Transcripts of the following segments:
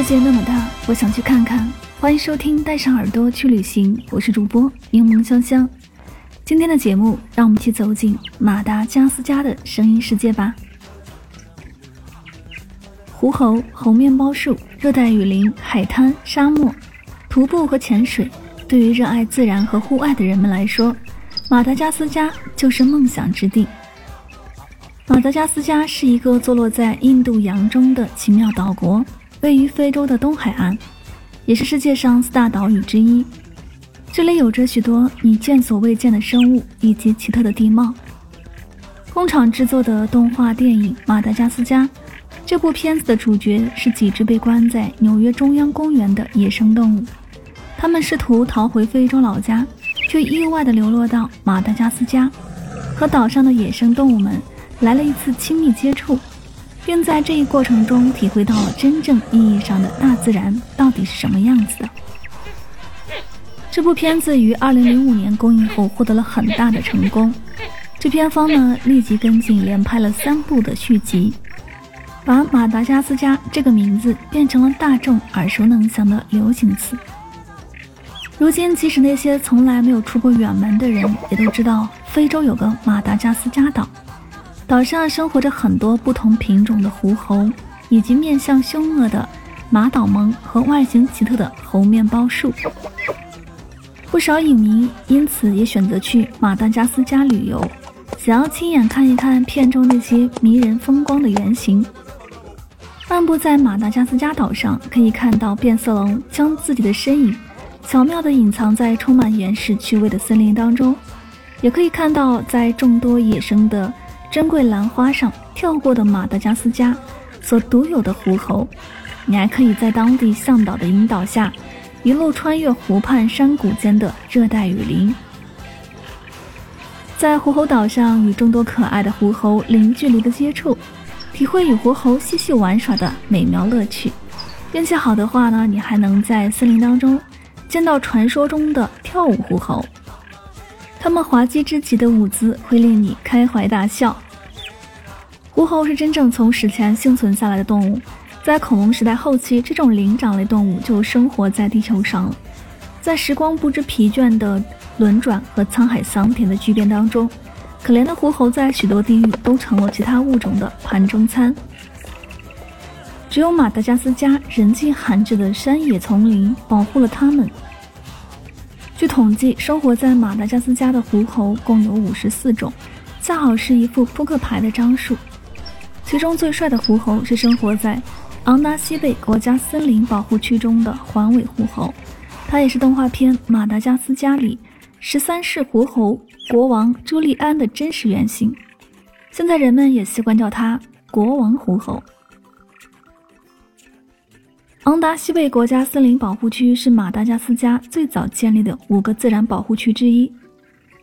世界那么大，我想去看看。欢迎收听《带上耳朵去旅行》，我是主播柠檬香香。今天的节目，让我们一起走进马达加斯加的声音世界吧。狐猴、猴面包树、热带雨林、海滩、沙漠、徒步和潜水，对于热爱自然和户外的人们来说，马达加斯加就是梦想之地。马达加斯加是一个坐落在印度洋中的奇妙岛国。位于非洲的东海岸，也是世界上四大岛屿之一。这里有着许多你见所未见的生物以及奇特的地貌。工厂制作的动画电影《马达加斯加》，这部片子的主角是几只被关在纽约中央公园的野生动物。他们试图逃回非洲老家，却意外地流落到马达加斯加，和岛上的野生动物们来了一次亲密接触。并在这一过程中体会到了真正意义上的大自然到底是什么样子的。这部片子于二零零五年公映后获得了很大的成功，制片方呢立即跟进，连拍了三部的续集，把马达加斯加这个名字变成了大众耳熟能详的流行词。如今，即使那些从来没有出过远门的人，也都知道非洲有个马达加斯加岛。岛上生活着很多不同品种的狐猴，以及面相凶恶的马岛獴和外形奇特的猴面包树。不少影迷因此也选择去马达加斯加旅游，想要亲眼看一看片中那些迷人风光的原型。漫步在马达加斯加岛上，可以看到变色龙将自己的身影巧妙地隐藏在充满原始趣味的森林当中，也可以看到在众多野生的。珍贵兰花上跳过的马达加斯加所独有的狐猴，你还可以在当地向导的引导下，一路穿越湖畔山谷间的热带雨林，在狐猴岛上与众多可爱的狐猴零距离的接触，体会与狐猴嬉戏玩耍的美妙乐趣。运气好的话呢，你还能在森林当中见到传说中的跳舞狐猴。它们滑稽之极的舞姿会令你开怀大笑。狐猴是真正从史前幸存下来的动物，在恐龙时代后期，这种灵长类动物就生活在地球上。在时光不知疲倦的轮转和沧海桑田的巨变当中，可怜的狐猴在许多地域都成了其他物种的盘中餐。只有马达加斯加人迹罕至的山野丛林保护了它们。据统计，生活在马达加斯加的狐猴共有五十四种，恰好是一副扑克牌的张数。其中最帅的狐猴是生活在昂达西贝国家森林保护区中的环尾狐猴，它也是动画片《马达加斯加》里十三世狐猴国王朱利安的真实原型。现在人们也习惯叫它国王狐猴。昂达西贝国家森林保护区是马达加斯加最早建立的五个自然保护区之一，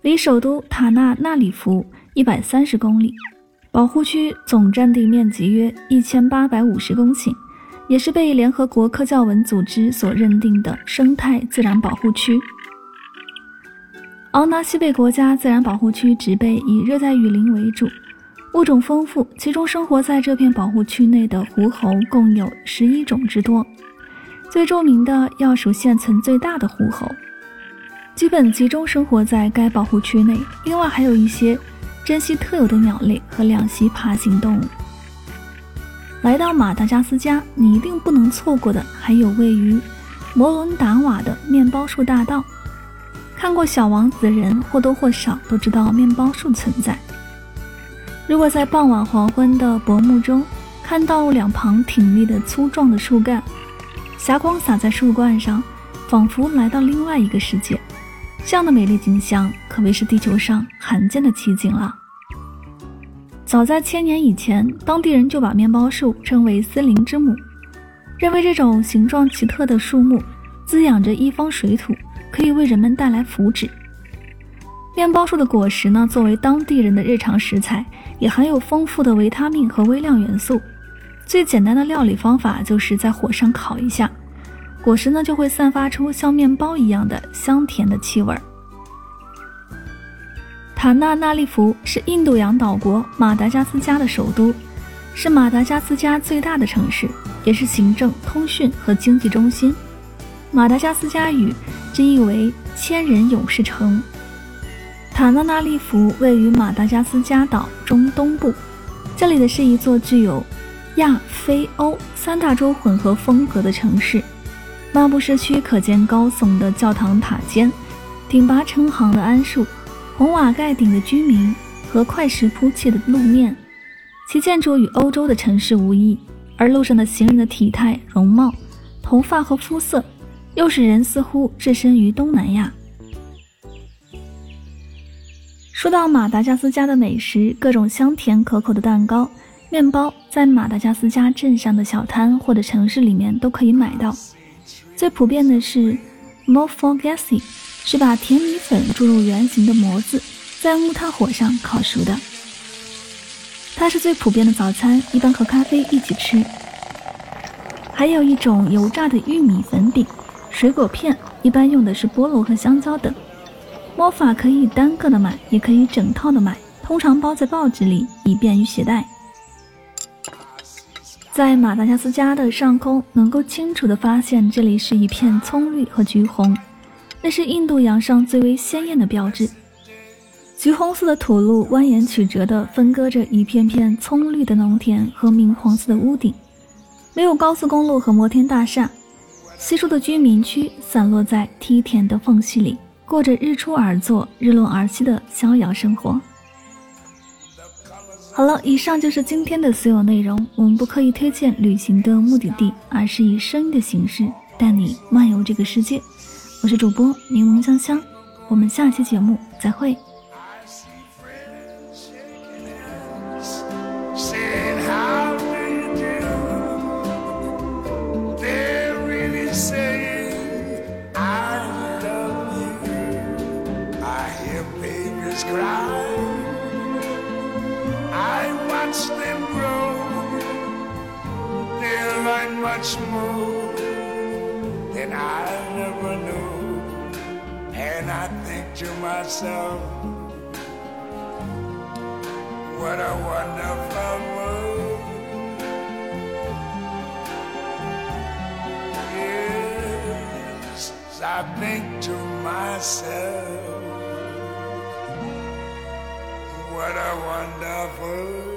离首都塔纳纳里夫一百三十公里。保护区总占地面积约一千八百五十公顷，也是被联合国科教文组织所认定的生态自然保护区。昂达西贝国家自然保护区植被以热带雨林为主。物种丰富，其中生活在这片保护区内的狐猴共有十一种之多。最著名的要数现存最大的狐猴，基本集中生活在该保护区内。另外还有一些珍稀特有的鸟类和两栖爬行动物。来到马达加斯加，你一定不能错过的还有位于摩伦达瓦的面包树大道。看过《小王子》的人或多或少都知道面包树存在。如果在傍晚黄昏的薄暮中，看到两旁挺立的粗壮的树干，霞光洒在树冠上，仿佛来到另外一个世界。这样的美丽景象可谓是地球上罕见的奇景了。早在千年以前，当地人就把面包树称为“森林之母”，认为这种形状奇特的树木滋养着一方水土，可以为人们带来福祉。面包树的果实呢，作为当地人的日常食材，也含有丰富的维他命和微量元素。最简单的料理方法就是在火上烤一下。果实呢就会散发出像面包一样的香甜的气味。塔纳纳利福是印度洋岛国马达加斯加的首都，是马达加斯加最大的城市，也是行政、通讯和经济中心。马达加斯加语之意为“千人勇士城”。塔纳纳利福位于马达加斯加岛中东部，这里的是一座具有亚非欧三大洲混合风格的城市。漫步市区，可见高耸的教堂塔尖、挺拔成行的桉树、红瓦盖顶的居民和块石铺砌的路面，其建筑与欧洲的城市无异。而路上的行人的体态、容貌、头发和肤色，又使人似乎置身于东南亚。说到马达加斯加的美食，各种香甜可口的蛋糕、面包，在马达加斯加镇上的小摊或者城市里面都可以买到。最普遍的是 mofogassi，是把甜米粉注入圆形的模子，在木炭火上烤熟的。它是最普遍的早餐，一般和咖啡一起吃。还有一种油炸的玉米粉饼、水果片，一般用的是菠萝和香蕉等。魔法可以单个的买，也可以整套的买，通常包在报纸里，以便于携带。在马达加斯加的上空，能够清楚地发现这里是一片葱绿和橘红，那是印度洋上最为鲜艳的标志。橘红色的土路蜿蜒曲折地分割着一片片葱绿的农田和明黄色的屋顶，没有高速公路和摩天大厦，稀疏的居民区散落在梯田的缝隙里，过着日出而作、日落而息的逍遥生活。好了，以上就是今天的所有内容。我们不刻意推荐旅行的目的地，而是以声音的形式带你漫游这个世界。我是主播柠檬香香，我们下期节目再会。Watch them grow, they'll learn much more than I ever knew. And I think to myself, what a wonderful world. Yes, I think to myself, what a wonderful